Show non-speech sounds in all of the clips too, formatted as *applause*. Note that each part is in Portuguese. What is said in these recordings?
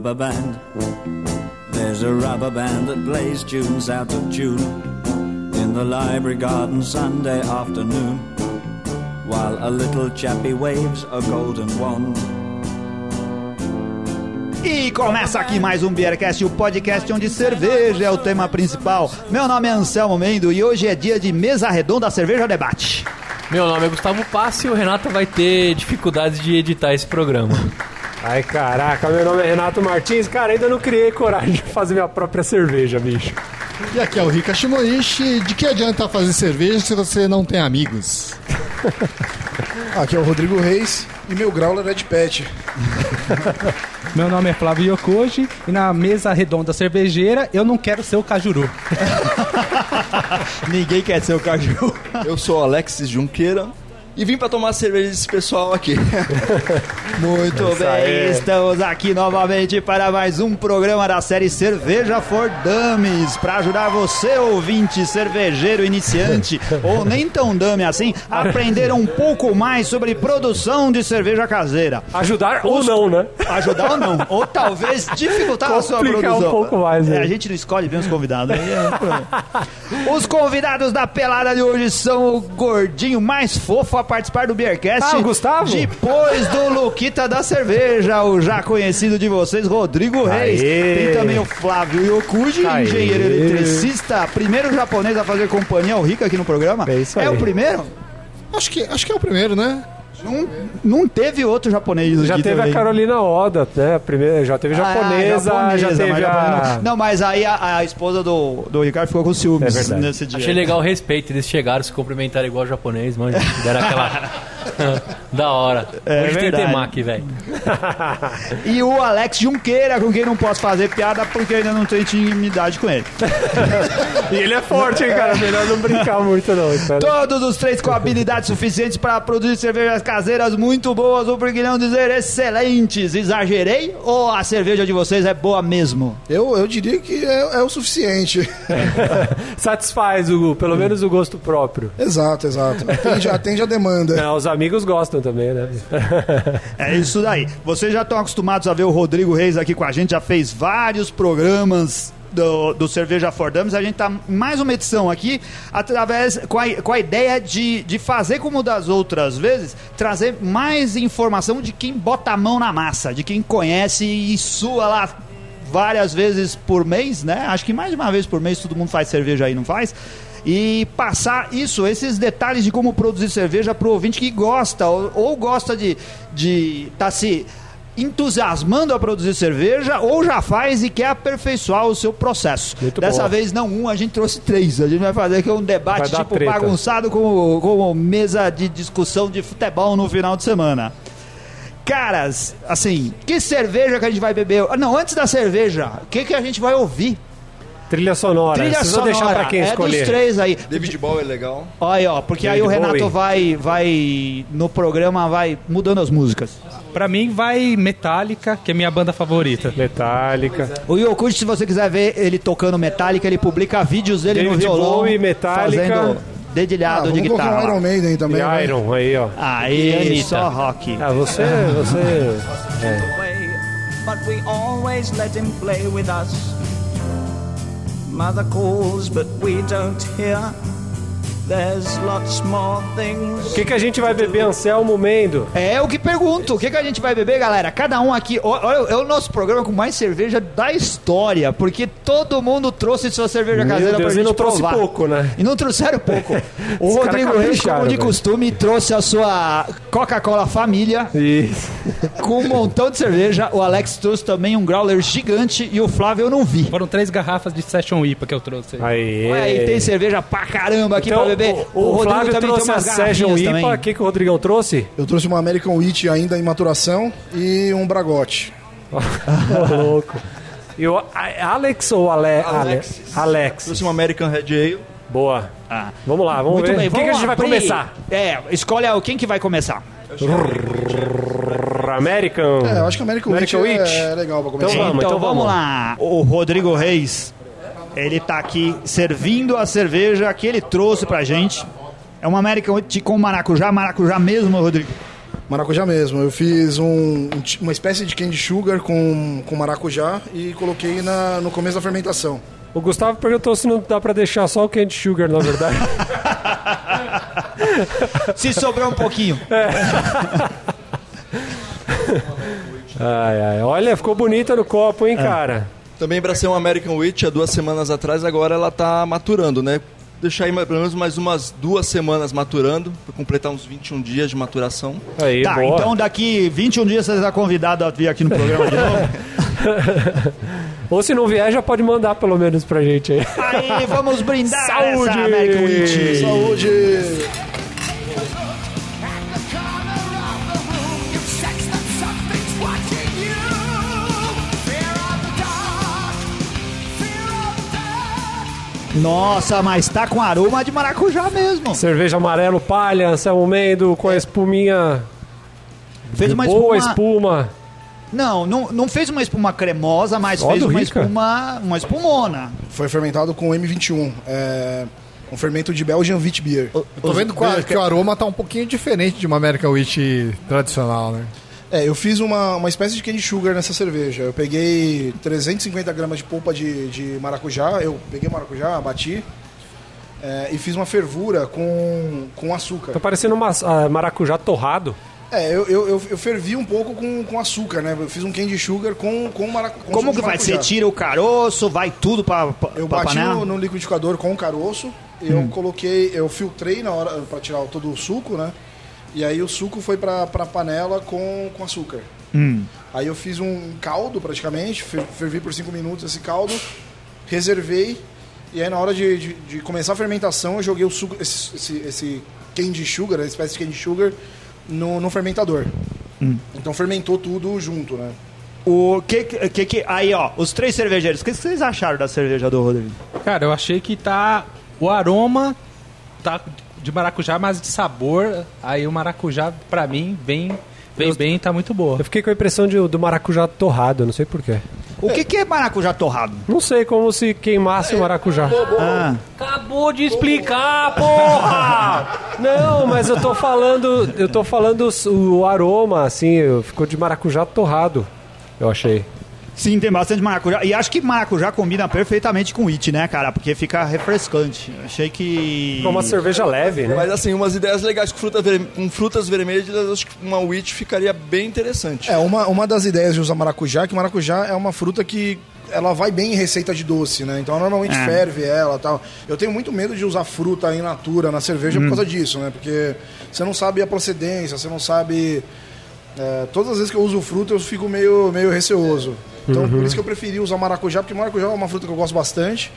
rubber band. There's a rubber band that plays tunes out of tune in the library garden Sunday afternoon, while a little chappie waves a golden wand. E começa aqui mais um Beercast, o podcast onde cerveja é o tema principal. Meu nome é Anselmo Mendo e hoje é dia de mesa redonda cerveja debate. Meu nome é Gustavo Passi e o Renato vai ter dificuldades de editar esse programa. *laughs* Ai, caraca, meu nome é Renato Martins. Cara, ainda não criei coragem de fazer minha própria cerveja, bicho. E aqui é o Rika Shimoishi. De que adianta fazer cerveja se você não tem amigos? *laughs* Aqui é o Rodrigo Reis e meu growler é de pet. *laughs* Meu nome é Flávio Yokoji e na mesa redonda cervejeira eu não quero ser o Cajuru. *laughs* Ninguém quer ser o Caju. Eu sou Alexis Junqueira e vim pra tomar cerveja desse pessoal aqui. *laughs* Muito Isso bem, aí. estamos aqui novamente para mais um programa da série Cerveja for Dummies, para ajudar você, ouvinte cervejeiro iniciante, *laughs* ou nem tão dummy assim, a aprender um pouco mais sobre produção de cerveja caseira. Ajudar ou não, né? Ajudar ou não, ou talvez dificultar a sua Complicar produção. um pouco mais, É, né? a gente não escolhe bem os convidados. aí é os convidados da pelada de hoje são o gordinho mais fofo a participar do Beercast. Ah, o Gustavo? Depois do Luquita da cerveja, o já conhecido de vocês, Rodrigo Reis. Aê. Tem também o Flávio Yokuji, Aê. engenheiro eletricista, primeiro japonês a fazer companhia ao Rica aqui no programa. É isso aí. o primeiro? Acho que, acho que é o primeiro, né? Não, não teve outro japonês Já aqui teve também. a Carolina Oda, né? A primeira, já teve Ah, japonesa, já mas teve japonesa a... não. Não, mas aí a, a esposa do, do Ricardo ficou com ciúmes É nesse dia. Achei legal o respeito, eles chegaram, se cumprimentaram igual japonês, mano. Deram aquela. *laughs* *laughs* da hora. É Hoje tem verdade. temaki, velho. *laughs* E o Alex Junqueira, com quem não posso fazer piada porque ainda não tenho intimidade com ele. *laughs* E ele é forte, hein, cara? Melhor não brincar muito, não. Espera. Todos os três com habilidades suficientes para produzir cervejas caseiras muito boas, ou por que não dizer excelentes. Exagerei ou a cerveja de vocês é boa mesmo? Eu, eu diria que é, é o suficiente. Satisfaz, o, pelo menos, o gosto próprio. exato, exato. Atende, atende a demanda. É, os amigos gostam também, né? É isso daí. Vocês já estão acostumados a ver o Rodrigo Reis aqui com a gente, já fez vários programas do, do Cerveja for. A gente tá mais uma edição aqui, através com a, com a ideia de, de fazer como das outras vezes, trazer mais informação de quem bota a mão na massa, de quem conhece e sua lá várias vezes por mês, né? Acho que mais de uma vez por mês todo mundo faz cerveja aí, não faz? E passar isso, esses detalhes de como produzir cerveja pro ouvinte que gosta ou, ou gosta de de tá se entusiasmando a produzir cerveja ou já faz e quer aperfeiçoar o seu processo. Muito Dessa bom. vez não um, a gente trouxe três. A gente vai fazer aqui um debate tipo treta. bagunçado como, como mesa de discussão de futebol no final de semana. Caras, assim, que cerveja que a gente vai beber? Não, antes da cerveja, o que, que a gente vai ouvir? Trilha sonora. Trilha Vocês sonora. deixar pra quem é escolher? dos três aí. David Bowie é legal. Olha aí, ó, porque aí David o Renato Bowie. vai, vai no programa, vai mudando as músicas. Pra mim vai Metallica, que é minha banda favorita. Metallica. O Yokuchi, se você quiser ver ele tocando Metallica, ele publica vídeos dele David no violão. Bowie, Metallica. Fazendo Ah, dedilhado de vamos colocar um guitarra. Iron Maiden E também. vai. Iron, aí, ó. Aí, Anitta. só rock. Ah, você... você... *laughs* way, Mother calls, but we don't hear. O que, que a gente vai beber, Anselmo Mendo? É o que pergunto. O que, que a gente vai beber, galera? Cada um aqui. Olha, é o nosso programa com mais cerveja da história. Porque todo mundo trouxe sua cerveja Meu caseira pra Deus, gente e não trouxe provar. pouco, né? E não trouxeram pouco. *laughs* O Os Rodrigo Reis, como de costume, trouxe a sua Coca-Cola Família Isso. *laughs* com um montão de cerveja. O Alex trouxe também um growler gigante e o Flávio eu não vi. Foram três garrafas de Session IPA que eu trouxe. Aí. Ué, e tem cerveja pra caramba aqui Então, pra beber. O, o Flávio trouxe a Session IPA. O que, que o Rodrigão trouxe? Eu trouxe uma American Wheat ainda em maturação e um Bragote. *laughs* Ô, louco. E o Alex ou Ale, Alexis. Ale, Alex? Trouxe uma American Red Ale. Boa. Ah. Vamos lá, vamos Muito ver. bem, o que, que a gente vai começar? É, escolhe quem que vai começar. American. É, eu acho que American, American Wheat. é, é legal pra começar. Então vamos, então, então vamos vamos. lá. O Rodrigo Reis, ele tá aqui servindo a cerveja que ele trouxe pra gente. É uma American Wheat com maracujá, maracujá mesmo, Rodrigo. Maracujá mesmo. Eu fiz um- um uma espécie de candy sugar com, com maracujá e coloquei na, no começo da fermentação. O Gustavo perguntou se não dá pra deixar só o candy sugar, na verdade. *laughs* Se sobrar um pouquinho. ai, ai. Olha, ficou bonita no copo, hein, cara? Também para ser um American Witch, há duas semanas atrás, agora ela tá maturando, né? Deixar aí mais- pelo menos mais umas duas semanas maturando, para completar uns 21 dias de maturação. Aí, Tá, boa. então daqui 21 dias você está convidado a vir aqui no programa de novo. *laughs* Ou se não vier, já pode mandar pelo menos pra gente aí. Aí, vamos brindar Saúde! essa American Witch. Saúde! Nossa, mas tá com aroma de maracujá mesmo. Cerveja amarelo palha, Anselmo Mendo, com a espuminha. Fez uma boa espuma... espuma. Não, não, não fez uma espuma cremosa, mas Ó, fez do uma Rica. espuma, uma espumona. Foi fermentado com M21. É um fermento de Belgian Wheat Beer. Tô vendo que o- que o aroma tá um pouquinho diferente de uma American Witch tradicional, né? É, eu fiz uma, uma espécie de candy sugar nessa cerveja. Eu peguei 350 gramas de polpa de, de maracujá, eu peguei maracujá, bati é, e fiz uma fervura com, com açúcar. Tá parecendo uma ah, maracujá torrado. É, eu, eu, eu, eu fervi um pouco com, com açúcar, né? Eu fiz um candy sugar com, com, maracu com Como que vai? Você maracujá. tira o caroço, vai tudo pra, pra, Eu pra bati panela? no, no liquidificador com o caroço, eu Hum. coloquei, eu filtrei na hora para tirar todo o suco, né? E aí o suco foi pra, pra panela com, com açúcar. Hum. Aí eu fiz um caldo praticamente, fer- fervi por 5 minutos esse caldo, reservei, e aí na hora de, de, de começar a fermentação eu joguei o suco, esse, esse, esse candy sugar, a espécie de candy sugar, no, no fermentador. Hum. Então fermentou tudo junto, né? O que que, que aí, ó, os três cervejeiros, o que vocês acharam da cerveja do Rodrigo? Cara, eu achei que tá. O aroma tá de maracujá, mas de sabor. Aí o maracujá, pra mim, vem, vem bem tá muito boa. Eu fiquei com a impressão de, do maracujá torrado, não sei porquê. O que que é maracujá torrado? Não sei, como se queimasse o maracujá. Ah, Acabou de explicar, porra! *laughs* Não, mas eu tô falando, eu tô falando o, o aroma, assim, ficou de maracujá torrado, eu achei. Sim, tem bastante maracujá. E acho que maracujá combina perfeitamente com it, né, cara? Porque fica refrescante. Achei que... Ficou uma cerveja leve, né? Mas assim, umas ideias legais com, fruta ver- com frutas vermelhas, acho que uma witch ficaria bem interessante. É, uma, uma das ideias de usar maracujá é que maracujá é uma fruta que ela vai bem em receita de doce, né? Então normalmente É. ferve ela tal. Eu tenho muito medo de usar fruta in natura na cerveja por causa disso, né? Porque você não sabe a procedência, você não sabe. é, todas as vezes que eu uso fruta eu fico meio, meio receoso. Então por isso que eu preferi usar maracujá, porque maracujá é uma fruta que eu gosto bastante.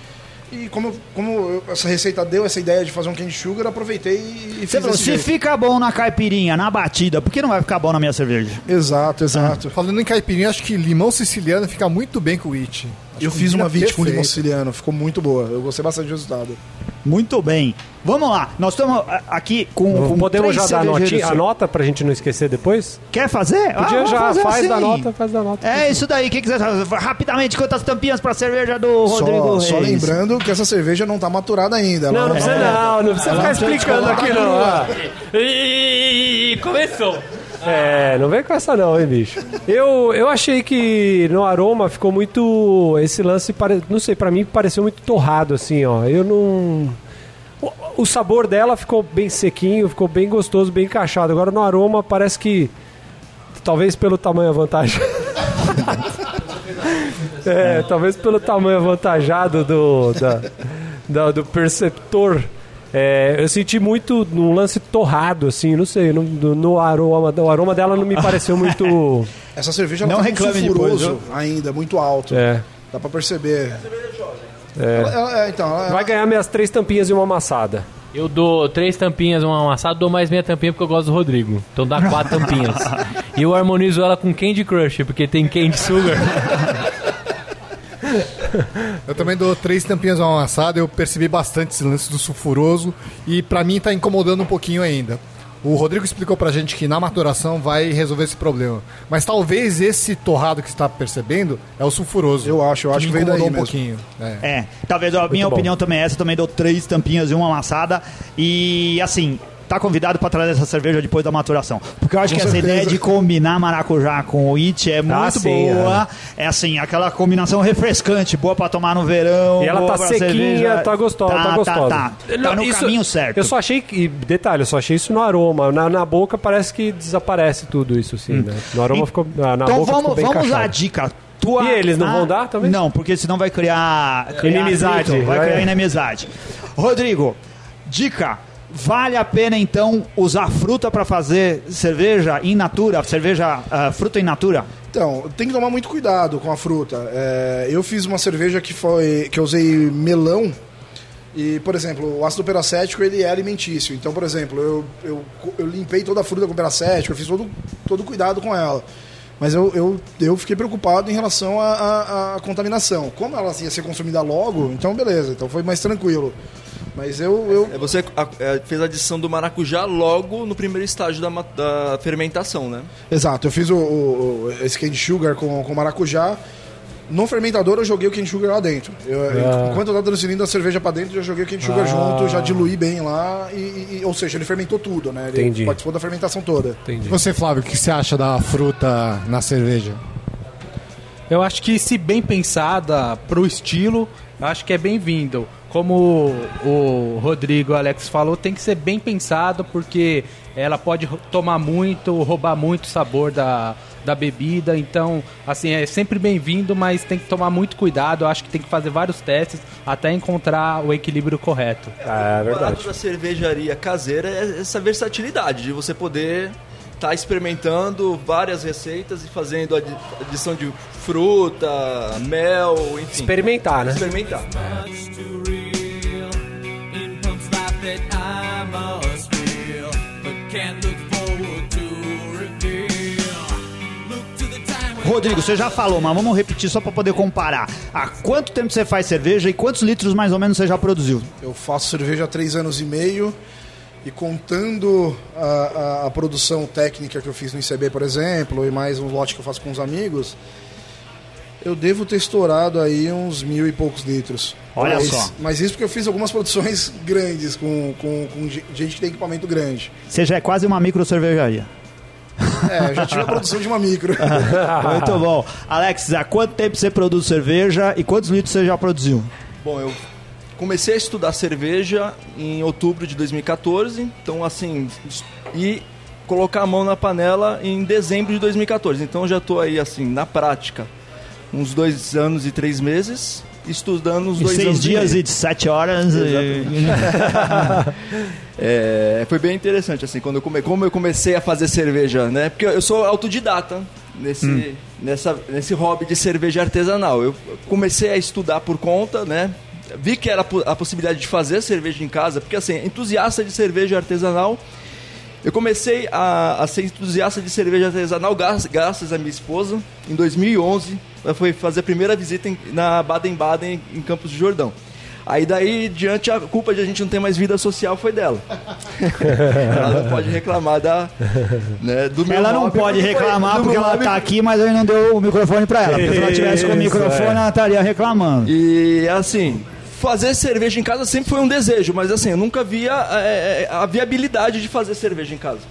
E como, eu- como eu- essa receita deu essa ideia de fazer um candy sugar, eu aproveitei e Você fiz se jeito. fica bom na caipirinha, na batida, por que não vai ficar bom na minha cerveja? Exato, exato. Falando em caipirinha, acho que limão siciliano fica muito bem com o Witch. Acho Eu fiz uma vit com limão siciliano, ficou muito boa. Eu gostei bastante do resultado. Muito bem. Vamos lá. Nós estamos ah, aqui com, com Podemos três já dar a, notinha, a nota pra gente não esquecer depois? Quer fazer? Podia vamos já, fazer faz assim. da nota, faz da nota. É isso daí. O que quiser rapidamente quantas tampinhas para cerveja do Rodrigo Só, só Reis? lembrando que essa cerveja não tá maturada ainda. Não, ela não precisa não, não precisa ficar explicando aqui não. ah. Ih, começou. É, não vem com essa não, hein, bicho. Eu, eu achei que no aroma ficou muito. Esse lance, pare- não sei, pra mim pareceu muito torrado, assim, ó. Eu não. O, o sabor dela ficou bem sequinho, ficou bem gostoso, bem encaixado. Agora no aroma parece que. Talvez pelo tamanho avantajado. *laughs* é, talvez pelo tamanho avantajado do, da, da- do perceptor. É, eu senti muito num lance torrado, assim, não sei, no, no- aroma, o aroma dela não me pareceu muito. *laughs* Essa cerveja Não tá reclame um depois, ainda, muito alto. É, Dá pra perceber. Ela- ela- é, então, ela- vai ganhar minhas três tampinhas e uma amassada. Eu dou três tampinhas, uma amassada, dou mais meia tampinha porque eu gosto do Rodrigo. Então dá quatro *laughs* tampinhas. E eu harmonizo ela com Candy Crush, porque tem Candy Sugar. *laughs* *laughs* Eu também dou três tampinhas a uma amassada, eu percebi bastante esse lance do sulfuroso e pra mim tá incomodando um pouquinho ainda. O Rodrigo explicou pra gente que na maturação vai resolver esse problema. Mas talvez esse torrado que você está percebendo é o sulfuroso. Eu acho, eu acho me que veio incomodou daí um mesmo. pouquinho. É. É, talvez a minha bom. opinião também é essa. Também dou três tampinhas e uma amassada. E assim, tá convidado pra trazer essa cerveja depois da maturação. Porque eu acho Com que essa certeza. ideia de combinar maracujá com o it é muito sim, boa. É. assim, aquela combinação refrescante, boa pra tomar no verão. E ela tá sequinha, cerveja. tá gostosa, tá, gostosa. Tá, tá. Tá no isso- caminho certo. Eu só achei que. Detalhe, eu só achei isso no aroma. Na, na boca parece que desaparece tudo isso, assim, né? No aroma E- ficou. Na, na então boca ficou vamos, bem vamos à dica. Tua... E eles não vão dar também? Não, porque senão vai criar, criar Inimizade. atrito, vai Vai. criar inimizade. Rodrigo, dica. Vale a pena então usar fruta para fazer cerveja in natura, cerveja ah, fruta in natura? Então, tem que tomar muito cuidado com a fruta. É, eu fiz uma cerveja que foi que eu usei melão e, por exemplo, o ácido peracético ele é alimentício. Então, por exemplo, eu, eu, eu limpei toda a fruta com peracético, eu fiz todo todo cuidado com ela. Mas eu, eu, eu fiquei preocupado em relação à contaminação. Como ela ia ser consumida logo, então beleza, então foi mais tranquilo. Mas eu, eu É, Você é, fez a adição do maracujá logo no primeiro estágio da, da fermentação, né? Exato, eu fiz o, o- esse cane sugar com, com maracujá. No fermentador eu joguei o cane sugar lá dentro. Eu, Ah. Enquanto eu tava transferindo a cerveja para dentro, eu já joguei o cane sugar Ah. junto, já diluí bem lá. E, e- ou seja, ele fermentou tudo, né? Ele Entendi. participou da fermentação toda. Entendi. E você, Flávio, o que você acha da fruta na cerveja? Eu acho que se bem pensada pro estilo, acho que é bem-vindo. Como o Rodrigo e o Alex falou, tem que ser bem pensado porque ela pode tomar muito, roubar muito o sabor da, da bebida. Então, assim, é sempre bem-vindo, mas tem que tomar muito cuidado. Eu acho que tem que fazer vários testes até encontrar o equilíbrio correto. É O barato verdade. da cervejaria caseira é essa versatilidade de você poder estar experimentando várias receitas e fazendo adi- adição de fruta, mel, enfim. Experimentar, né? Experimentar. Must feel, but can't look forward to reveal. Look to the time when Rodrigo, você já falou, mas vamos repetir só para poder comparar. Há quanto tempo você faz cerveja e quantos litros mais ou menos você já produziu? Eu faço cerveja há três anos e meio. E contando a, a- a produção técnica que eu fiz no ICB, por exemplo, e mais um lote que eu faço com os amigos, eu devo ter estourado aí uns mil e poucos litros. Olha mas, só. Mas isso porque eu fiz algumas produções grandes, com, com, com ge- gente que tem equipamento grande. Você já é quase uma micro cervejaria. É, eu já tive a produção de uma micro. *laughs* Muito bom. Alex, há quanto tempo você produz cerveja e quantos litros você já produziu? Bom, eu comecei a estudar cerveja em outubro de 2014, então assim, e colocar a mão na panela em dezembro de 2014. Então eu já estou aí assim, na prática, uns dois anos e três meses, estudando uns Em dois seis anos dias e e sete horas. e- *laughs* É, foi bem interessante, assim, quando eu come, como eu comecei a fazer cerveja, né? Porque eu sou autodidata nesse, nessa, nesse hobby de cerveja artesanal. Eu comecei a estudar por conta, né? Vi que era a possibilidade de fazer cerveja em casa, porque assim, entusiasta de cerveja artesanal. Eu comecei a, a ser entusiasta de cerveja artesanal graças, graças à minha esposa. Em 2011, ela foi fazer a primeira visita em- na Baden-Baden, em Campos do Jordão. Aí daí, diante, a culpa de a gente não ter mais vida social foi dela. *laughs* ela não pode reclamar da, né, do meu Ela não hobby, pode reclamar porque ela hobby tá aqui, mas ele não deu o microfone pra ela. Porque se ela tivesse com o microfone, é. ela estaria reclamando. E assim, fazer cerveja em casa sempre foi um desejo, mas assim, eu nunca via é, é, a viabilidade de fazer cerveja em casa.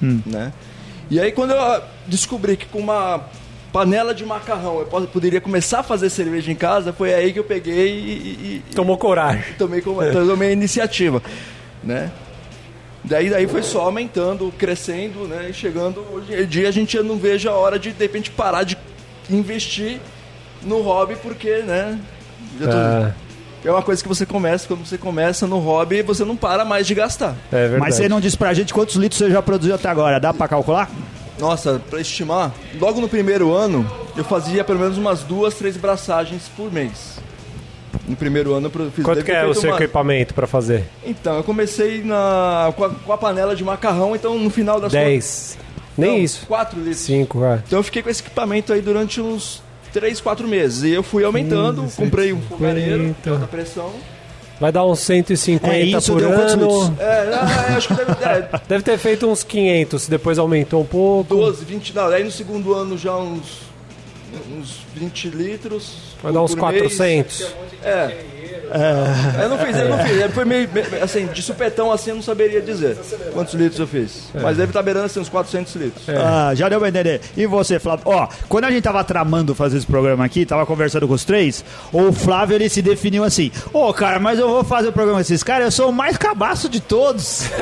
Né? E aí quando eu descobri que com uma panela de macarrão eu po- poderia começar a fazer cerveja em casa, foi aí que eu peguei e, e- Tomou coragem. tomei, tomei a iniciativa. Né? Daí, daí foi só aumentando, crescendo, né? E chegando hoje em dia a gente já não vejo a hora de de repente parar de investir no hobby porque, né? já tô- É, é uma coisa que você começa, quando você começa no hobby, você não para mais de gastar. é verdade. Mas você não disse pra gente quantos litros você já produziu até agora. Dá pra calcular? Nossa, pra estimar, logo no primeiro ano, eu fazia pelo menos umas duas, três braçagens por mês. No primeiro ano eu fiz Quanto que é o seu uma- equipamento pra fazer? Então, eu comecei na, com, a, com a panela de macarrão, então no final das 10. Nem Não, isso. 4 litros. 5, é. Então eu fiquei com esse equipamento aí durante uns 3, 4 meses. E eu fui aumentando, 15, comprei um fogareiro de 150. alta pressão. Vai dar uns 150 É isso, por ano. litros? É, não, acho que deve é, *laughs* Deve ter feito uns 500, depois aumentou um pouco. 12, 20, não, aí no segundo ano já uns, uns 20 litros. Vai dar uns por mês. 400. É, Eu não fiz, eu não fiz. Foi meio, meio- assim, de supetão assim, eu não saberia dizer quantos litros eu fiz. Mas deve estar beirando assim uns 400 litros. Ah, já deu pra entender. E você, Flávio? Ó, quando a gente tava tramando fazer esse programa aqui, tava conversando com os três, o Flávio ele se definiu assim: Ô, cara, mas eu vou fazer o programa com esses caras, eu sou o mais cabaço de todos. *laughs*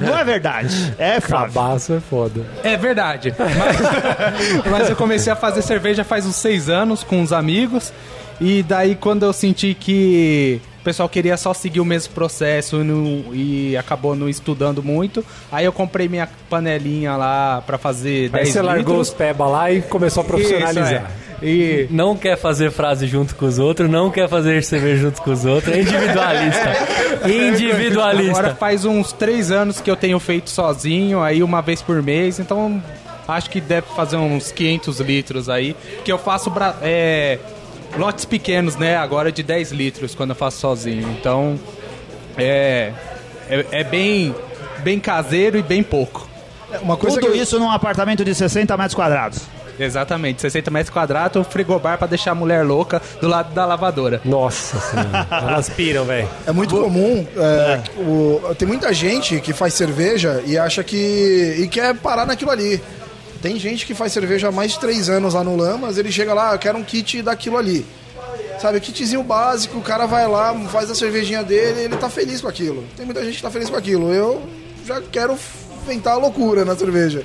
Não é verdade. É, Flávio. Cabaço é foda. É verdade. Mas, *laughs* mas eu comecei a fazer cerveja faz uns seis anos com uns amigos. E daí quando eu senti que o pessoal queria só seguir o mesmo processo e, não- e acabou não estudando muito, aí eu comprei minha panelinha lá pra fazer 10 Aí você largou litros. os peba lá e começou a profissionalizar. Isso, é. E Não quer fazer frase junto com os outros, não quer fazer cerveja junto com os outros, é individualista. *laughs* Agora individualista. faz uns três anos que eu tenho feito sozinho, aí uma vez por mês, então acho que deve fazer uns 500 litros aí, que eu faço bra- é, lotes pequenos, né, agora de 10 litros quando eu faço sozinho, então é, é, é bem, bem caseiro e bem pouco. Uma coisa Tudo que eu- isso num apartamento de 60 metros quadrados. Exatamente, 60 metros quadrados, frigobar pra deixar a mulher louca do lado da lavadora. Nossa senhora. *laughs* Elas piram, velho. É muito comum. é, o- tem muita gente que faz cerveja e acha que. e quer parar naquilo ali. Tem gente que faz cerveja há mais de três anos lá no Lamas, ele chega lá, eu quero um kit daquilo ali. Sabe, kitzinho básico, o cara vai lá, faz a cervejinha dele, ele tá feliz com aquilo. Tem muita gente que tá feliz com aquilo. Eu já quero inventar a loucura na cerveja.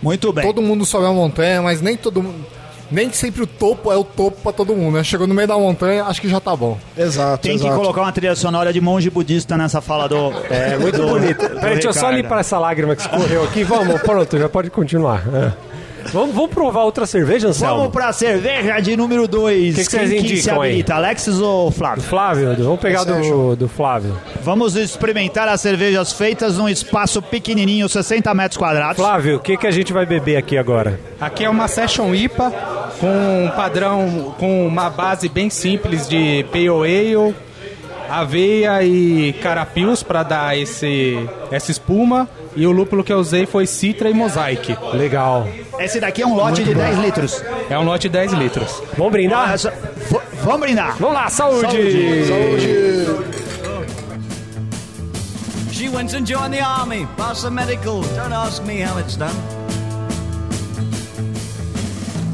Muito bem. Todo mundo sobe a montanha, mas nem todo mundo. Nem sempre o topo é o topo pra todo mundo, né? Chegou no meio da montanha, acho que já tá bom. Exato, Tem que exato. colocar uma trilha sonora de monge budista nessa fala do. É muito bonito. Peraí, deixa eu só limpar essa lágrima que escorreu aqui. Vamos, pronto, já pode continuar. É. Vamos, vamos provar outra cerveja, Anselmo? Vamos pra cerveja de número 2. Que que vocês se indicam aí? habilita, Alexis ou Flávio? Flávio, vamos pegar do, do Flávio. Vamos experimentar as cervejas feitas num espaço pequenininho, 60 metros quadrados. Flávio, o que, que a gente vai beber aqui agora? Aqui é uma Session IPA com um padrão, com uma base bem simples de Pale Ale, aveia e carapios para dar esse, essa espuma. E o lúpulo que eu usei foi Citra e Mosaic. Legal. Esse daqui é um lote de 10 litros. É um lote de 10 litros. Vamos brindar? Essa- v- Vamos brindar. Vamos lá, saúde! She went and joined the army, passed the medical. Don't ask me how it's done.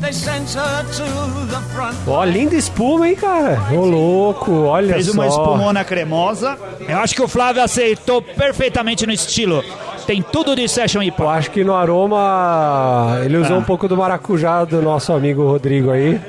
They sent her to the front. Ó, linda espuma, hein, cara? Ô, louco, olha Fez só. uma espumona cremosa. Eu acho que o Flávio aceitou perfeitamente no estilo. Tem tudo de Session Eu IPA. acho que no aroma ele usou Ah. um pouco do maracujá do nosso amigo Rodrigo aí.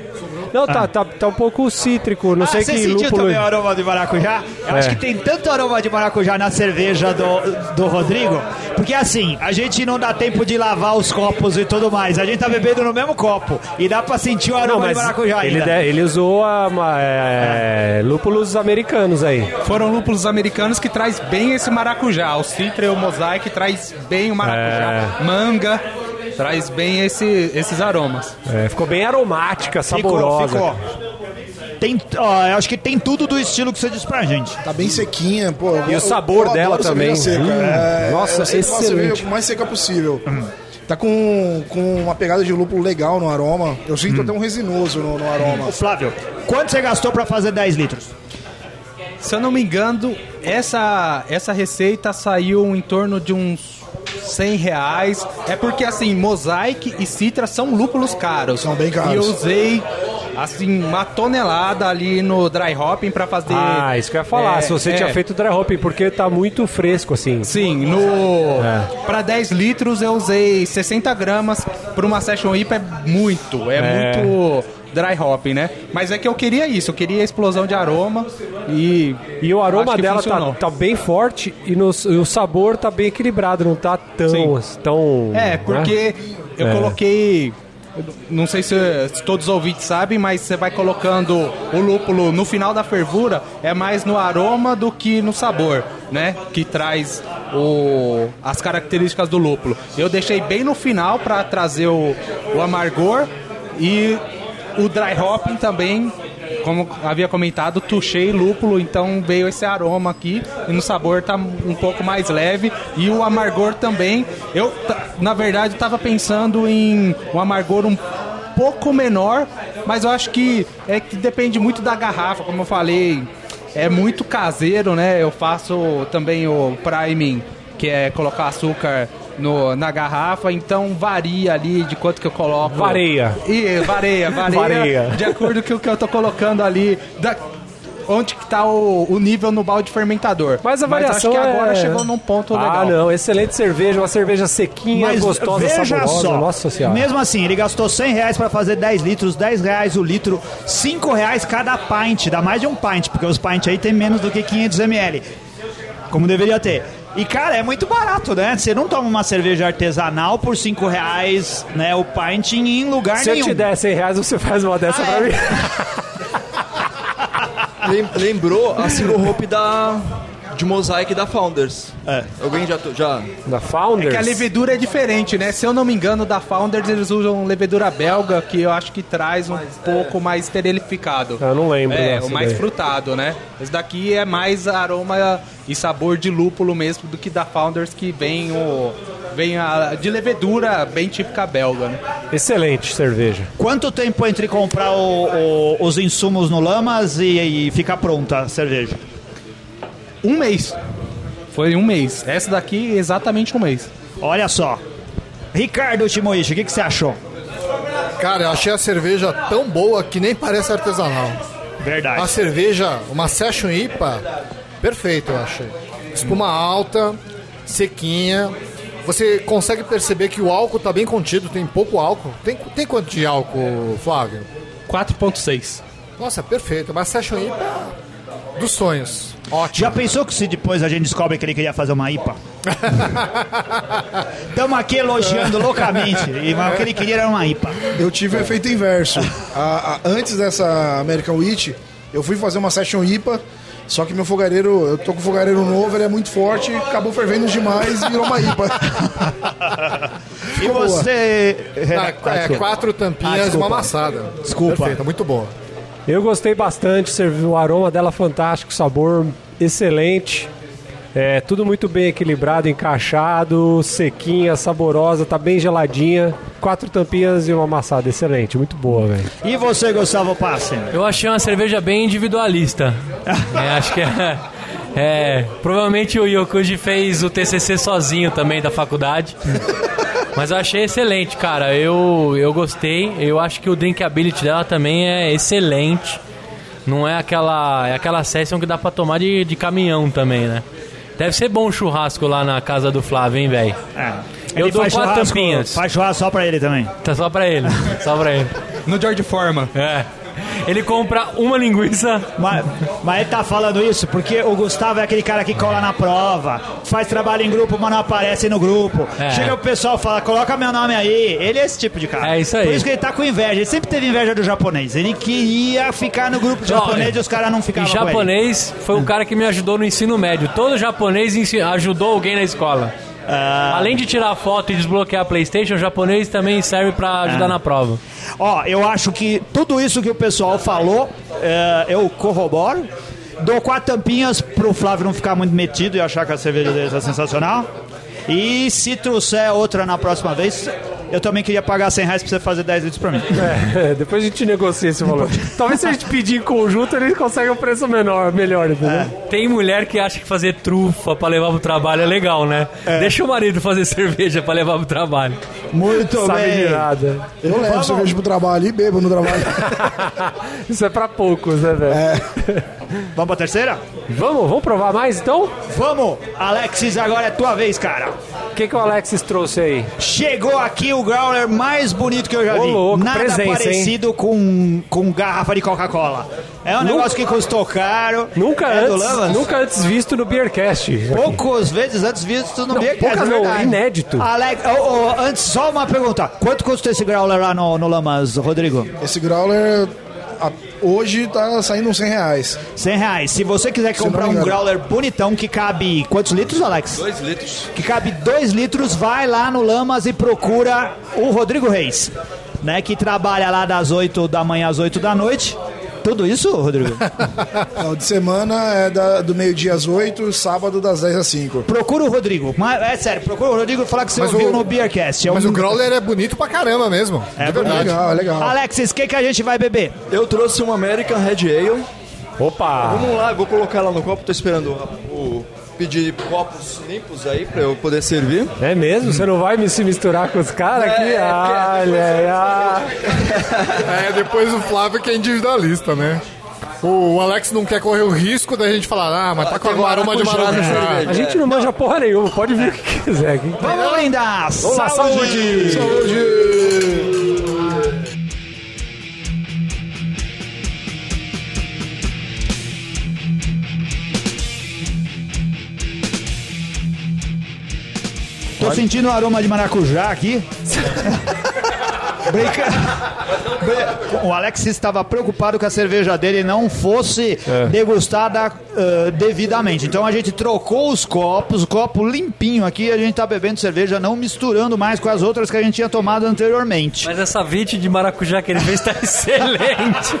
Não, tá, tá, tá um pouco cítrico, não sei Ah, você que sentiu lúpulo... também o aroma de maracujá? Eu É. acho que tem tanto aroma de maracujá na cerveja do, do Rodrigo, porque assim, a gente não dá tempo de lavar os copos e tudo mais. A gente tá bebendo no mesmo copo e dá pra sentir o aroma Não, de maracujá ele, ainda. de- ele usou a, ma- é, lúpulos americanos aí. Foram lúpulos americanos que traz bem esse maracujá. O Citra e o Mosaic traz bem o maracujá. Manga traz bem esse, esses aromas. É, ficou bem aromática, Ficou, saborosa. ficou. Tem, ó, eu acho que tem tudo do estilo que você disse pra gente. Tá bem sequinha, pô. eu- E o eu- sabor eu dela também. Seca. Hum, É, nossa, sempre faço a excelente. o mais seca possível. Tá com, com uma pegada de lúpulo legal no aroma. Eu sinto até um resinoso no, no aroma. Ô, Flávio, quanto você gastou pra fazer 10 litros? Se eu não me engano, essa, essa receita saiu em torno de uns 100 reais. É porque, assim, Mosaic e Citra são lúpulos caros. São bem caros. E eu usei, assim, uma tonelada ali no dry hopping pra fazer... Ah, isso que eu ia falar. É, Se você é. tinha feito dry hopping, porque tá muito fresco assim. Sim, no para 10 litros eu usei 60 gramas. Para uma Session IPA é muito, é, É. muito dry hopping, né? Mas é que eu queria isso, eu queria a explosão de aroma e E o aroma dela tá, tá bem forte e, no- e o sabor tá bem equilibrado, não tá tão. Sim. tão É, né? porque eu É. coloquei. Não sei se, se todos os ouvintes sabem, mas você vai colocando o lúpulo no final da fervura, é mais no aroma do que no sabor, né? Que traz o, as características do lúpulo. Eu deixei bem no final para trazer o, o amargor e o dry hopping também, como havia comentado, tuchei lúpulo, então veio esse aroma aqui e no sabor tá um pouco mais leve e o amargor também. Eu, na verdade, estava pensando em um amargor um pouco menor, mas eu acho que é que depende muito da garrafa, como eu falei. É muito caseiro, né? Eu faço também o priming, que é colocar açúcar no, na garrafa, então varia ali de quanto que eu coloco. Vareia. E vareia, vareia, *laughs* Vareia. de acordo com o que eu tô colocando ali. Da, onde que tá o, o nível no balde fermentador. Mas a variação acho que agora é- chegou num ponto Ah, legal. não, excelente cerveja, uma cerveja sequinha, Mas gostosa, veja saborosa. só, Nossa senhora. mesmo assim, ele gastou 100 reais pra fazer 10 litros, 10 reais o litro, 5 reais cada pint, dá mais de um pint, porque os pint aí tem menos do que 500 ml, como deveria ter. E, cara, é muito barato, né? Você não toma uma cerveja artesanal por 5 reais, né, o pint em lugar Se eu nenhum. te der 100 reais, você faz uma dessa Ah, pra é? mim. *laughs* Lem- Lembrou a single hope da de Mosaic da Founders. É. Alguém já já Da Founders? É que a levedura é diferente, né? Se eu não me engano, da Founders eles usam levedura belga, que eu acho que traz um pouco mais esterificado. Eu não lembro É, o mais daí. frutado, né? Esse daqui é mais aroma e sabor de lúpulo mesmo do que da Founders, que vem o vem a de levedura bem típica belga, né? Excelente cerveja. Quanto tempo entre comprar o- o- os insumos no Lamas e, e ficar pronta a cerveja? Um mês. Foi um mês. Essa daqui exatamente um mês. Olha só. Ricardo Timoishi, o que, que você achou? Cara, eu achei a cerveja tão boa que nem parece artesanal. Verdade. A cerveja, uma Session IPA, perfeito, eu achei. Espuma alta, sequinha. Você consegue perceber que o álcool tá bem contido, tem pouco álcool. Tem, tem quanto de álcool, Flávio? 4.6. Nossa, perfeito. Uma Session IPA dos sonhos. Ótimo. Já pensou que se depois a gente descobre que ele queria fazer uma IPA? *laughs* Estamos aqui elogiando loucamente. E mas o que ele queria era uma IPA. Eu tive o efeito inverso. A- a- antes dessa American Witch, eu fui fazer uma Session IPA, só que meu fogareiro, eu tô com o fogareiro novo, ele é muito forte, acabou fervendo demais e virou uma IPA. *laughs* E você. Ah, Renato, é, desculpa. quatro Ah, tampinhas e desculpa. uma amassada. Desculpa. Perfeita, muito boa. Eu gostei bastante, o aroma dela fantástico, sabor excelente. É, tudo muito bem equilibrado, encaixado, sequinha, saborosa, tá bem geladinha. Quatro tampinhas e uma amassada, excelente, muito boa, velho. E você, Gustavo Passen? Eu achei uma cerveja bem individualista. *laughs* É, acho que é, é, Provavelmente o Yokuji fez o TCC sozinho também da faculdade. Mas eu achei excelente, cara. Eu, eu gostei. Eu acho que o drinkability dela também é excelente. Não é aquela, é aquela session que dá pra tomar de, de caminhão também, né? Deve ser bom o churrasco lá na casa do Flávio, hein, velho? É. Eu Ele dou faz quatro tampinhas. Faz churrasco só pra ele também. Tá só pra ele. Só pra ele. No George Foreman. É. Ele compra uma linguiça. Mas, mas ele tá falando isso porque o Gustavo é aquele cara que cola na prova, faz trabalho em grupo, mas não aparece no grupo. É. Chega o pessoal e fala, coloca meu nome aí. Ele é esse tipo de cara. É isso aí. Por isso que ele tá com inveja. Ele sempre teve inveja do japonês. Ele queria ficar no grupo japonês e os caras não E ficavam ele. japonês foi o cara que me ajudou no ensino médio. Todo japonês ajudou alguém na escola. Ah, Além de tirar foto e desbloquear a Playstation, o japonês também serve pra ajudar Ah. na prova. Ó, eu acho que tudo isso que o pessoal falou, é, eu corroboro. Dou quatro tampinhas pro Flávio não ficar muito metido e achar que a cerveja é sensacional. E se trouxer outra na próxima vez, eu também queria pagar 100 reais pra você fazer 10 litros pra mim. É, depois a gente negocia esse valor. Talvez se a gente pedir em conjunto, ele consegue um preço menor, melhor, entendeu? Tem mulher que acha que fazer trufa pra levar pro trabalho é legal, né? Deixa o marido fazer *laughs* cerveja pra levar pro trabalho. Muito Sabe bem. nada. Eu levo cerveja pro trabalho e bebo no trabalho. *laughs* Isso é pra poucos, né, velho? *laughs* Vamos pra terceira? Vamos, vamos provar mais então? Vamos! Alexis, agora é tua vez, cara. O que, que o Alexis trouxe aí? Chegou aqui o growler mais bonito que eu já Ô, vi. louco, Nada presença, parecido com, com garrafa de Coca-Cola. É um negócio que custou caro. Nunca é do antes, Lamas. nunca antes visto no Beercast. Poucas vezes antes visto no Não, Beercast, poucas é não, inédito. Alex, ô, ô, antes, só uma pergunta. Quanto custa esse growler lá no, no Lamas, Rodrigo? Esse growler a- hoje tá saindo uns 100 reais. 100 reais. Se você quiser comprar um growler bonitão que cabe... Quantos litros, Alex? Dois litros. que cabe 2 litros, vai lá no Lamas e procura o Rodrigo Reis, né, que trabalha lá das 8 da manhã às 8 da noite. Tudo isso, Rodrigo? *laughs* Não, de semana é da- do meio-dia às 8, sábado das 10 às 5. procura o Rodrigo. Mas, é sério, procura o Rodrigo e falar que você Mas ouviu o- no Beercast. É Mas um- o Growler é bonito pra caramba mesmo. É de verdade. Legal, é legal. Alexis, o que, que a gente vai beber? Eu trouxe uma American Red Ale. Opa! Vamos lá, eu vou colocar lá no copo, tô esperando o, pedir copos limpos aí pra eu poder servir. É mesmo? Você não vai me se misturar com os caras É, aqui? é, Olha, olha. É, depois o Flávio que é individualista, né? O, Alex não quer correr o risco da gente falar, ah, mas tá com tem o aroma de maracujá cerveja. A gente não manja porra nenhuma, pode vir o que quiser aqui. Vamos! Vamos lá, saúde! Tô sentindo o aroma de maracujá aqui. Brinca... O Alex estava preocupado que a cerveja dele não fosse degustada ah, devidamente. Então a gente trocou os copos, o copo limpinho aqui, a gente tá bebendo cerveja, não misturando mais com as outras que a gente tinha tomado anteriormente. Mas essa vite de maracujá que ele fez tá *laughs* excelente.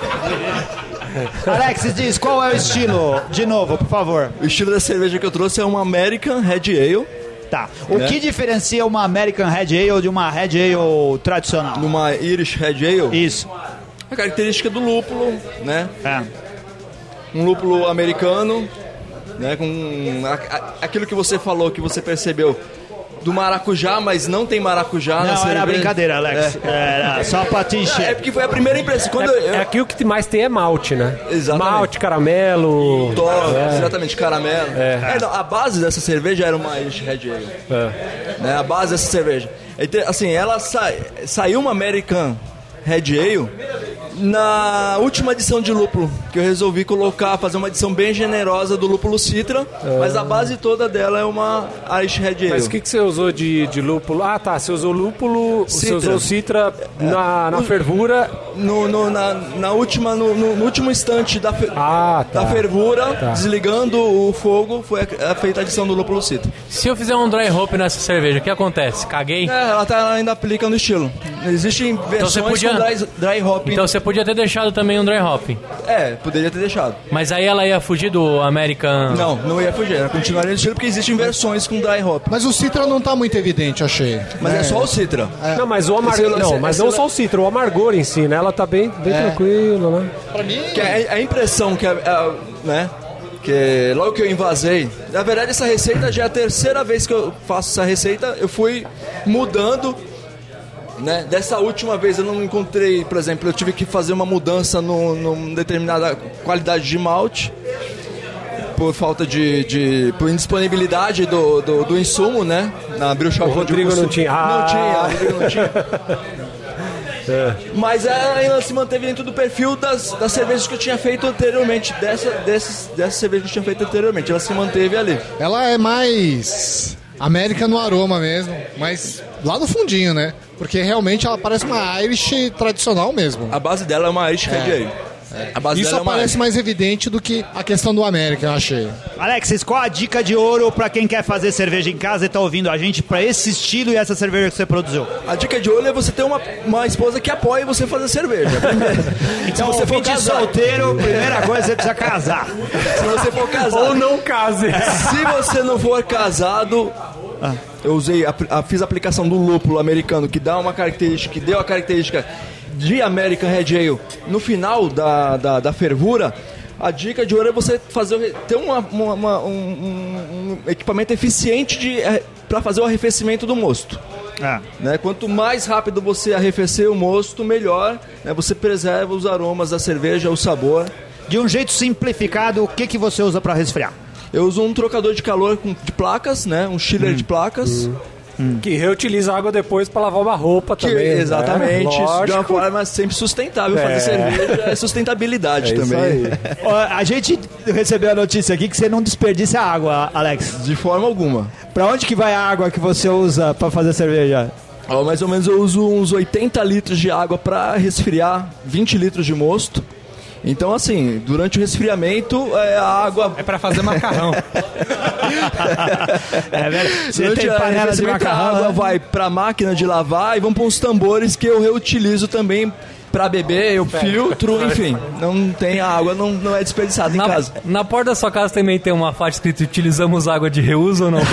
Alex, diz qual é o estilo? De novo, por favor. O estilo da cerveja que eu trouxe é uma American Red Ale, Tá. O Né? que diferencia uma American Red Ale de uma Red Ale tradicional? numa Irish Red Ale. Isso. A característica do lúpulo, né? É. Um lúpulo americano, né? Com a- a- aquilo que você falou, que você percebeu do maracujá, mas não tem maracujá na Não, cerveja. era brincadeira, Alex. Era só pra te É encher. porque foi a primeira impressão. Quando eu, É aqui o que mais tem é malte, né? Exatamente. Malte, caramelo. Tô, exatamente, caramelo. É, não, a base dessa cerveja era uma Red Ale. É. Né, a base dessa cerveja. Então, Assim, ela sa- saiu uma American Red Ale na última edição de lúpulo, que eu resolvi colocar, fazer uma edição bem generosa do lúpulo Citra, mas a base toda dela é uma Irish Red Ale. Mas o que, que você usou de, de lúpulo? Ah, tá. Você usou lúpulo, você Citra. usou citra na, na fervura. No, no- na, na última, no, no- no último instante da, fe- Ah, tá. da fervura, desligando o fogo, foi a- a feita a adição do lúpulo Citra. Se eu fizer um dry hop nessa cerveja, o que acontece? Caguei? É, ela tá, ainda aplica no estilo. Existem versões você podia- com dry, dry hop. Então você podia ter deixado também um dry hop. É, poderia ter deixado. Mas aí ela ia fugir do American. Não, não ia fugir. Ela continuaria no estilo porque existem versões com dry hop. Mas o Citra não tá muito evidente, achei. Mas é, só o Citra. Não, mas o amargor. Esse Não, mas esse não só o citra, o amargor em si, né? Ela tá bem, bem É. tranquila, né? Que a, a impressão que, a, a- né, que logo que eu invasei, na verdade essa receita já é a terceira vez que eu faço essa receita, eu fui mudando, né, dessa última vez eu não encontrei, por exemplo, eu tive que fazer uma mudança no, numa determinada qualidade de malte, por falta de, de por indisponibilidade do, do, do insumo, né, na shop O onde eu Rodrigo não tinha. Não Ah. tinha, Rodrigo não tinha. *laughs* Mas ela ainda se manteve dentro do perfil das, das cervejas que eu tinha feito anteriormente, dessa, dessas, dessa cerveja que eu tinha feito anteriormente. Ela se manteve ali. Ela é mais América no aroma mesmo, mas lá no fundinho, né? Porque realmente ela parece uma Irish tradicional mesmo. A base dela é uma Irish Red Ale. A base Isso dela é uma aparece mais evidente do que a questão do América, eu achei. Alexis, qual a dica de ouro pra quem quer fazer cerveja em casa e tá ouvindo a gente pra esse estilo e essa cerveja que você produziu? A dica de olho é você ter uma, uma esposa que apoie você fazer cerveja. *laughs* Então, se você for casar, solteiro, primeira coisa, você precisa casar. se você for casar, Ou não case. se você não for casado, eu usei, a, a- fiz a aplicação do lúpulo americano que dá uma característica, que deu a característica de American Red Ale no final da, da, da fervura. A dica de ouro é você fazer, ter uma, uma- uma- um, um- equipamento eficiente de, para fazer o arrefecimento do mosto. É. Né? Quanto mais rápido você arrefecer o mosto, melhor. né? Você preserva os aromas da cerveja, o sabor. De um jeito simplificado, o que, que você usa pra resfriar? Eu uso um trocador de calor com, de placas, né? um chiller de placas. Que reutiliza água depois pra lavar uma roupa Que, também. né? exatamente, de uma forma sempre sustentável. Fazer É. cerveja é sustentabilidade É isso também. a gente recebeu a notícia aqui que você não desperdiça água, Alex. De forma alguma. Pra onde que vai a água que você usa pra fazer cerveja? Ó, mais ou menos eu uso uns 80 litros de água para resfriar 20 litros de mosto. Então, assim, durante o resfriamento, é, a água É pra fazer macarrão. *laughs* É, velho. Você Durante tem panela de arrefecimento, a macarrão, água né? vai para a máquina de lavar e vão para uns tambores que eu reutilizo também pra beber, eu filtro, enfim. Não tem a água, não, não é desperdiçada em Na, casa. na porta da sua casa também tem uma faixa escrita utilizamos água de reuso ou não? *laughs*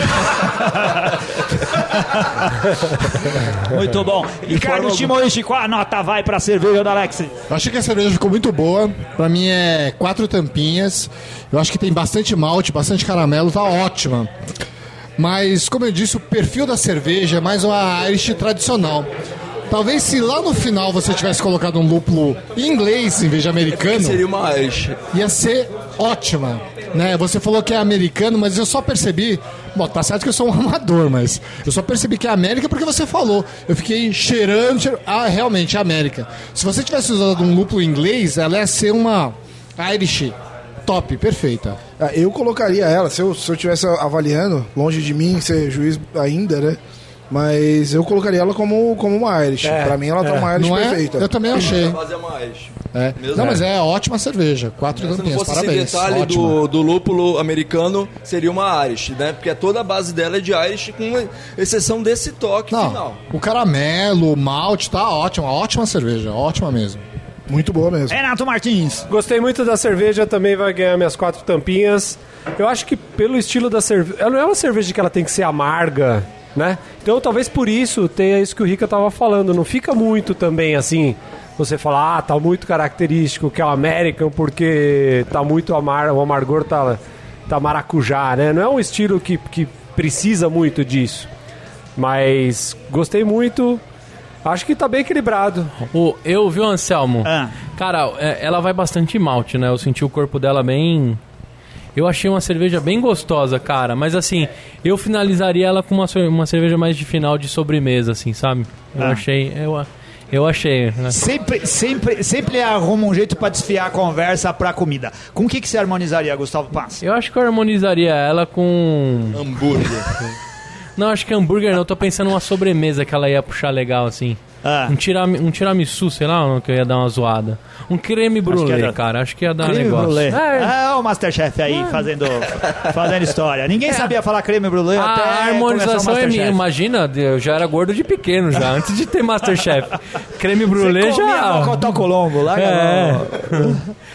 Muito bom. Ricardo Shimoishi, qual a nota vai pra cerveja do Alex? Eu achei que a cerveja ficou muito boa. Pra mim é quatro tampinhas. Eu acho que tem bastante malte, bastante caramelo, tá ótima. Mas, como eu disse, o perfil da cerveja é mais uma Irish tradicional. Talvez se lá no final você tivesse colocado um lúpulo inglês em vez de americano, Seria uma Irish. ia ser ótima. Né? Você falou que é americano, mas eu só percebi. Bom, tá certo que eu sou um *laughs* amador, mas eu só percebi que é América porque você falou. Eu fiquei cheirando. cheirando ah, realmente, é América. Se você tivesse usado um lúpulo inglês, ela ia ser uma Irish top, perfeita. Ah, Eu colocaria ela, se eu, se eu tivesse avaliando, longe de mim ser juiz ainda, né? Mas eu colocaria ela como, como uma Irish. pra mim ela tá uma Irish Não é? perfeita. Eu também achei. Fazer uma Irish. É. Mesmo? Não, mas é ótima cerveja. Quatro Se não tampinhas, fosse parabéns. esse detalhe ótima. do, do lúpulo americano, seria uma Irish, né? Porque toda a base dela é de Irish, com exceção desse toque Não, final. o caramelo, o malte, tá ótima. Ótima cerveja, ótima mesmo. Muito boa mesmo. Renato Martins. Gostei muito da cerveja, também vai ganhar minhas quatro tampinhas. Eu acho que pelo estilo da cerveja. Ela não é uma cerveja que ela tem que ser amarga, né? Então talvez por isso tenha isso que o Rica tava falando. Não fica muito também assim. Você fala, ah, tá muito característico que é o American porque tá muito amar, o amargor tá, tá maracujá, né? Não é um estilo que, que precisa muito disso. Mas gostei muito. Acho que tá bem equilibrado. O, eu vi o Anselmo. Ah. Cara, é- ela vai bastante malte, né? Eu senti o corpo dela bem. Eu achei uma cerveja bem gostosa, cara. Mas assim, eu finalizaria ela com uma, uma cerveja mais de final de sobremesa, assim, sabe? Eu Ah. achei. Eu, eu achei. né? Sempre, sempre, sempre arruma um jeito pra desfiar a conversa pra comida. Com o que, que você harmonizaria, Gustavo Paz? Eu acho que eu harmonizaria ela com. Hambúrguer. Não, acho que hambúrguer não. Eu tô pensando numa sobremesa que ela ia puxar legal, assim. Ah. Um, tirami, um tiramisu, sei lá, que eu ia dar uma zoada. Um creme brulee, dar- cara. Acho que ia dar um Creme negócio. brulee. É, Ah, o Masterchef aí fazendo, fazendo história. Ninguém sabia falar creme brulee até A começar o harmonização é minha. Imagina, eu já era gordo de pequeno já, antes de ter Masterchef. Creme brulee Você já. Mocotó Colombo, lá É.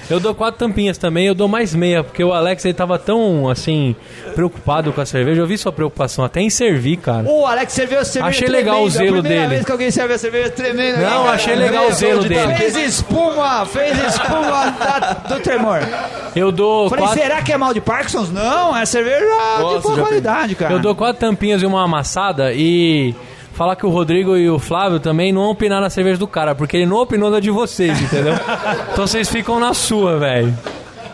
Eu dou quatro tampinhas também, eu dou mais meia, porque o Alex ele tava tão assim, preocupado com a cerveja. Eu vi sua preocupação até em servir, cara. O Alex serviu a cerveja Achei legal o zelo a primeira vez que alguém serve a cerveja tremenda. Não, achei legal o zelo dele. Fez espuma, fez espuma *laughs* da- do tremor. Eu dou Falei, quatro. será que é mal de Parkinson's? Não, é cerveja de Nossa, boa já qualidade, cara. Eu dou quatro tampinhas e uma amassada e falar que o Rodrigo e o Flávio também não opinar na cerveja do cara, porque ele não opinou na de vocês, entendeu? *laughs* então vocês ficam na sua, velho.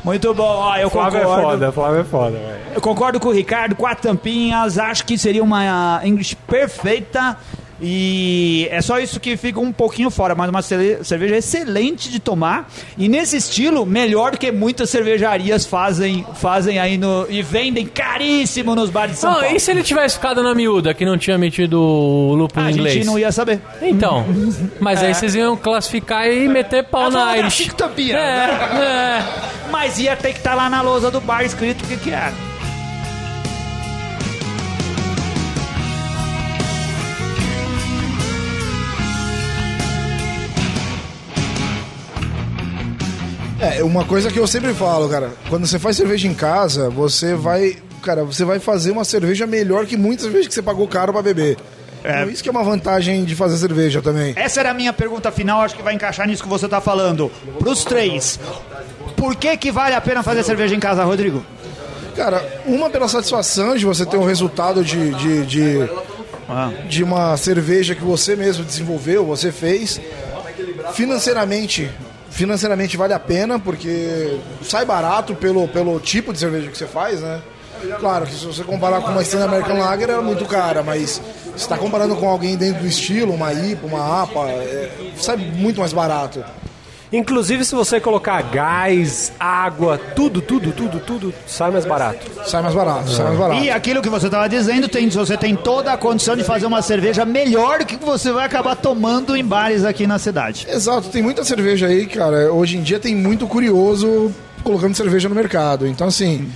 Muito bom, ó, eu Flávio é concordo. foda, Flávio é foda, velho. Eu concordo com o Ricardo, quatro tampinhas, acho que seria uma English perfeita. E é só isso que fica um pouquinho fora, mas uma cerveja excelente de tomar. E nesse estilo, melhor do que muitas cervejarias fazem, fazem aí no. e vendem caríssimo nos bares de São Não, Paulo. e se ele tivesse ficado na miúda, que não tinha metido o lúpulo A inglês? gente não ia saber. Então, *laughs* mas aí vocês iam classificar e meter pau na Irish. É, né? é. Mas ia ter que estar lá na lousa do bar escrito o que, que era. É, uma coisa que eu sempre falo, cara, quando você faz cerveja em casa, você vai, cara, você vai fazer uma cerveja melhor que muitas vezes que você pagou caro pra beber. Então, isso que é uma vantagem de fazer cerveja também. Essa era a minha pergunta final, acho que vai encaixar nisso que você tá falando. Pros três, por que que vale a pena fazer cerveja em casa, Rodrigo? Cara, uma pela satisfação de você ter um resultado de, de, de, de uma cerveja que você mesmo desenvolveu, você fez. Financeiramente, financeiramente vale a pena, porque sai barato pelo, pelo tipo de cerveja que você faz, né? Claro que se você comparar com uma Standard American Lager é muito cara, mas se está comparando com alguém dentro do estilo, uma IPA, uma APA, é, sai muito mais barato. Inclusive, se você colocar gás, água, tudo, tudo, tudo, tudo, sai mais barato. Sai mais barato, sai mais barato. E aquilo que você estava dizendo, tem, você tem toda a condição de fazer uma cerveja melhor do que você vai acabar tomando em bares aqui na cidade. Exato, tem muita cerveja aí, cara. Hoje em dia tem muito curioso colocando cerveja no mercado. Então, assim.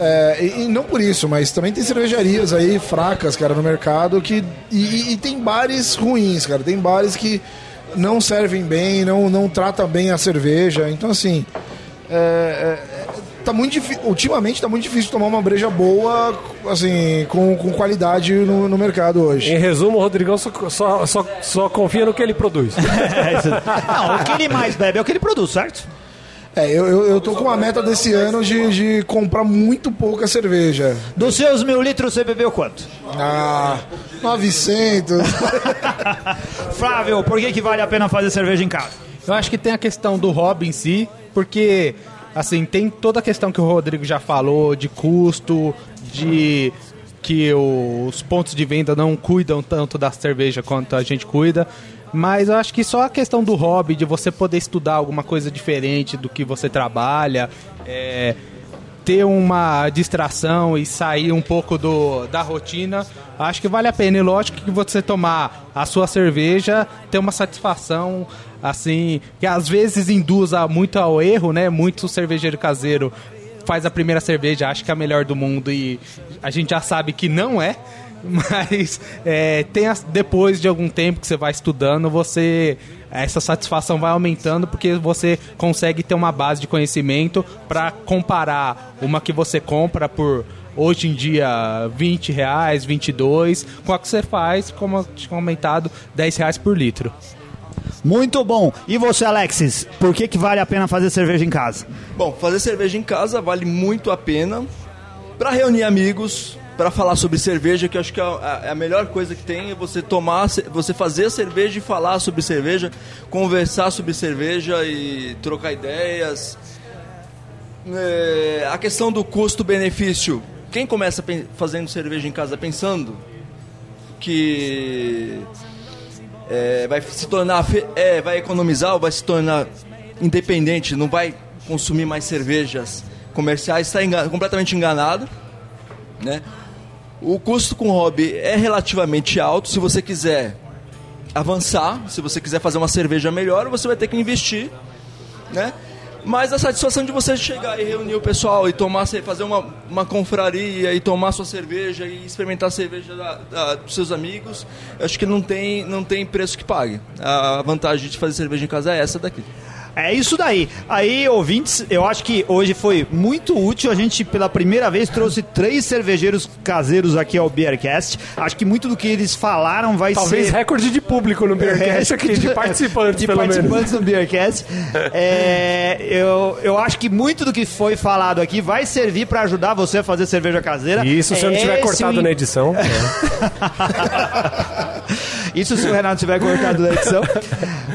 é, e, e não por isso, mas também tem cervejarias aí fracas, cara, no mercado que. E, e- e tem bares ruins, cara. Tem bares que não servem bem, não, não tratam bem a cerveja. Então, assim, é, é, tá muito ultimamente tá muito difícil tomar uma breja boa, assim, com, com qualidade no, no mercado hoje. Em resumo, o Rodrigão só, só, só, só confia no que ele produz. *laughs* É. Não, o que ele mais bebe é o que ele produz, certo? É, eu, eu, eu tô com uma meta desse ano de, de comprar muito pouca cerveja. Dos seus mil litros, você bebeu quanto? Ah, 900. *laughs* Flávio, por que, que vale a pena fazer cerveja em casa? Eu acho que tem a questão do hobby em si, porque assim, tem toda a questão que o Rodrigo já falou de custo, de que os pontos de venda não cuidam tanto da cerveja quanto a gente cuida. Mas eu acho que só a questão do hobby, de você poder estudar alguma coisa diferente do que você trabalha, é, ter uma distração e sair um pouco do, da rotina, acho que vale a pena. E lógico que você tomar a sua cerveja, ter uma satisfação, assim, que às vezes induz muito ao erro, né? Muito cervejeiro caseiro faz a primeira cerveja, acha que é a melhor do mundo e a gente já sabe que não é. *laughs* Mas é, tem as- depois de algum tempo que você vai estudando, você essa satisfação vai aumentando porque você consegue ter uma base de conhecimento para comparar uma que você compra por hoje em dia 20 reais, 22, com a que você faz, como eu tinha comentado, 10 reais por litro. Muito bom. E você, Alexis, por que, que vale a pena fazer cerveja em casa? Bom, fazer cerveja em casa vale muito a pena para reunir amigos, para falar sobre cerveja, que acho que é a, é a melhor coisa que tem é você tomar, você fazer cerveja e falar sobre cerveja, conversar sobre cerveja e trocar ideias. É, a questão do custo-benefício. Quem começa fazendo cerveja em casa pensando que é, vai se tornar é, vai economizar ou vai se tornar independente, não vai consumir mais cervejas comerciais, está enga- completamente enganado, né? O custo com hobby é relativamente alto. Se você quiser avançar, se você quiser fazer uma cerveja melhor, você vai ter que investir, né? Mas a satisfação de você chegar e reunir o pessoal e tomar, fazer uma, uma confraria e tomar sua cerveja e experimentar a cerveja da- da- dos seus amigos, eu acho que não tem, não tem preço que pague. A vantagem de fazer cerveja em casa é essa daqui. É isso daí. Aí, ouvintes, eu acho que hoje foi muito útil. A gente, pela primeira vez, trouxe três cervejeiros caseiros aqui ao Beercast. Acho que muito do que eles falaram vai Talvez ser. recorde de público no Beercast aqui, de *laughs* participantes, de pelo participantes menos. do Beercast. É, eu, eu acho que muito do que foi falado aqui vai servir para ajudar você a fazer cerveja caseira. Isso se eu não tiver cortado na edição. *laughs* *laughs* Isso se o Renato tiver cortado na edição.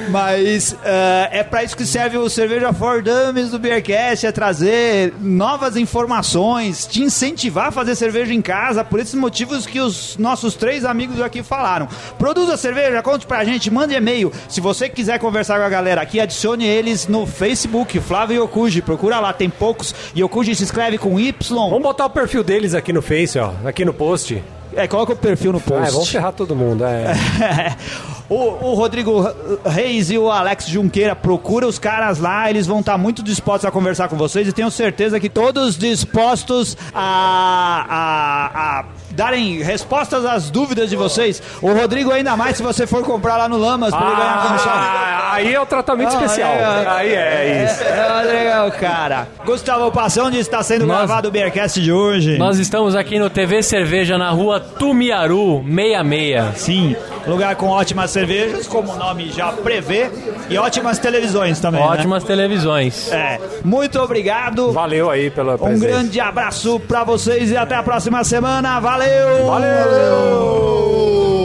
Mas eh, é pra isso que serve o Cerveja for Dummies do Beercast, é trazer novas informações, te incentivar a fazer cerveja em casa, por esses motivos que os nossos três amigos aqui falaram. Produza cerveja, conte pra gente, mande e-mail. Se você quiser conversar com a galera aqui, adicione eles no Facebook, Flávio Yokuji, procura lá, tem poucos. Yokuji se escreve com Y. Vamos botar o perfil deles aqui no Face, ó. Aqui no post. É, coloca o perfil no Ah, post. vamos ferrar todo mundo. É. *laughs* o, o Rodrigo Reis e o Alex Junqueira, procura os caras lá, eles vão estar muito dispostos a conversar com vocês e tenho certeza que todos dispostos a, a, a darem respostas às dúvidas de vocês. O Rodrigo ainda mais se você for comprar lá no Lamas pra ele ganhar comissão. Ah, aí é o tratamento Ah, especial. é, Aí é isso. É, legal, cara. Gustavo Passa, onde está sendo Nós- gravado o Beercast de hoje? Nós estamos aqui no TV Cerveja na rua Tumiaru 66. Sim, lugar com ótimas cervejas, como o nome já prevê, e ótimas televisões também. né? Ótimas televisões. É, muito obrigado. Valeu aí pela Um presença. grande abraço pra vocês e até a próxima semana. Valeu! Valeu!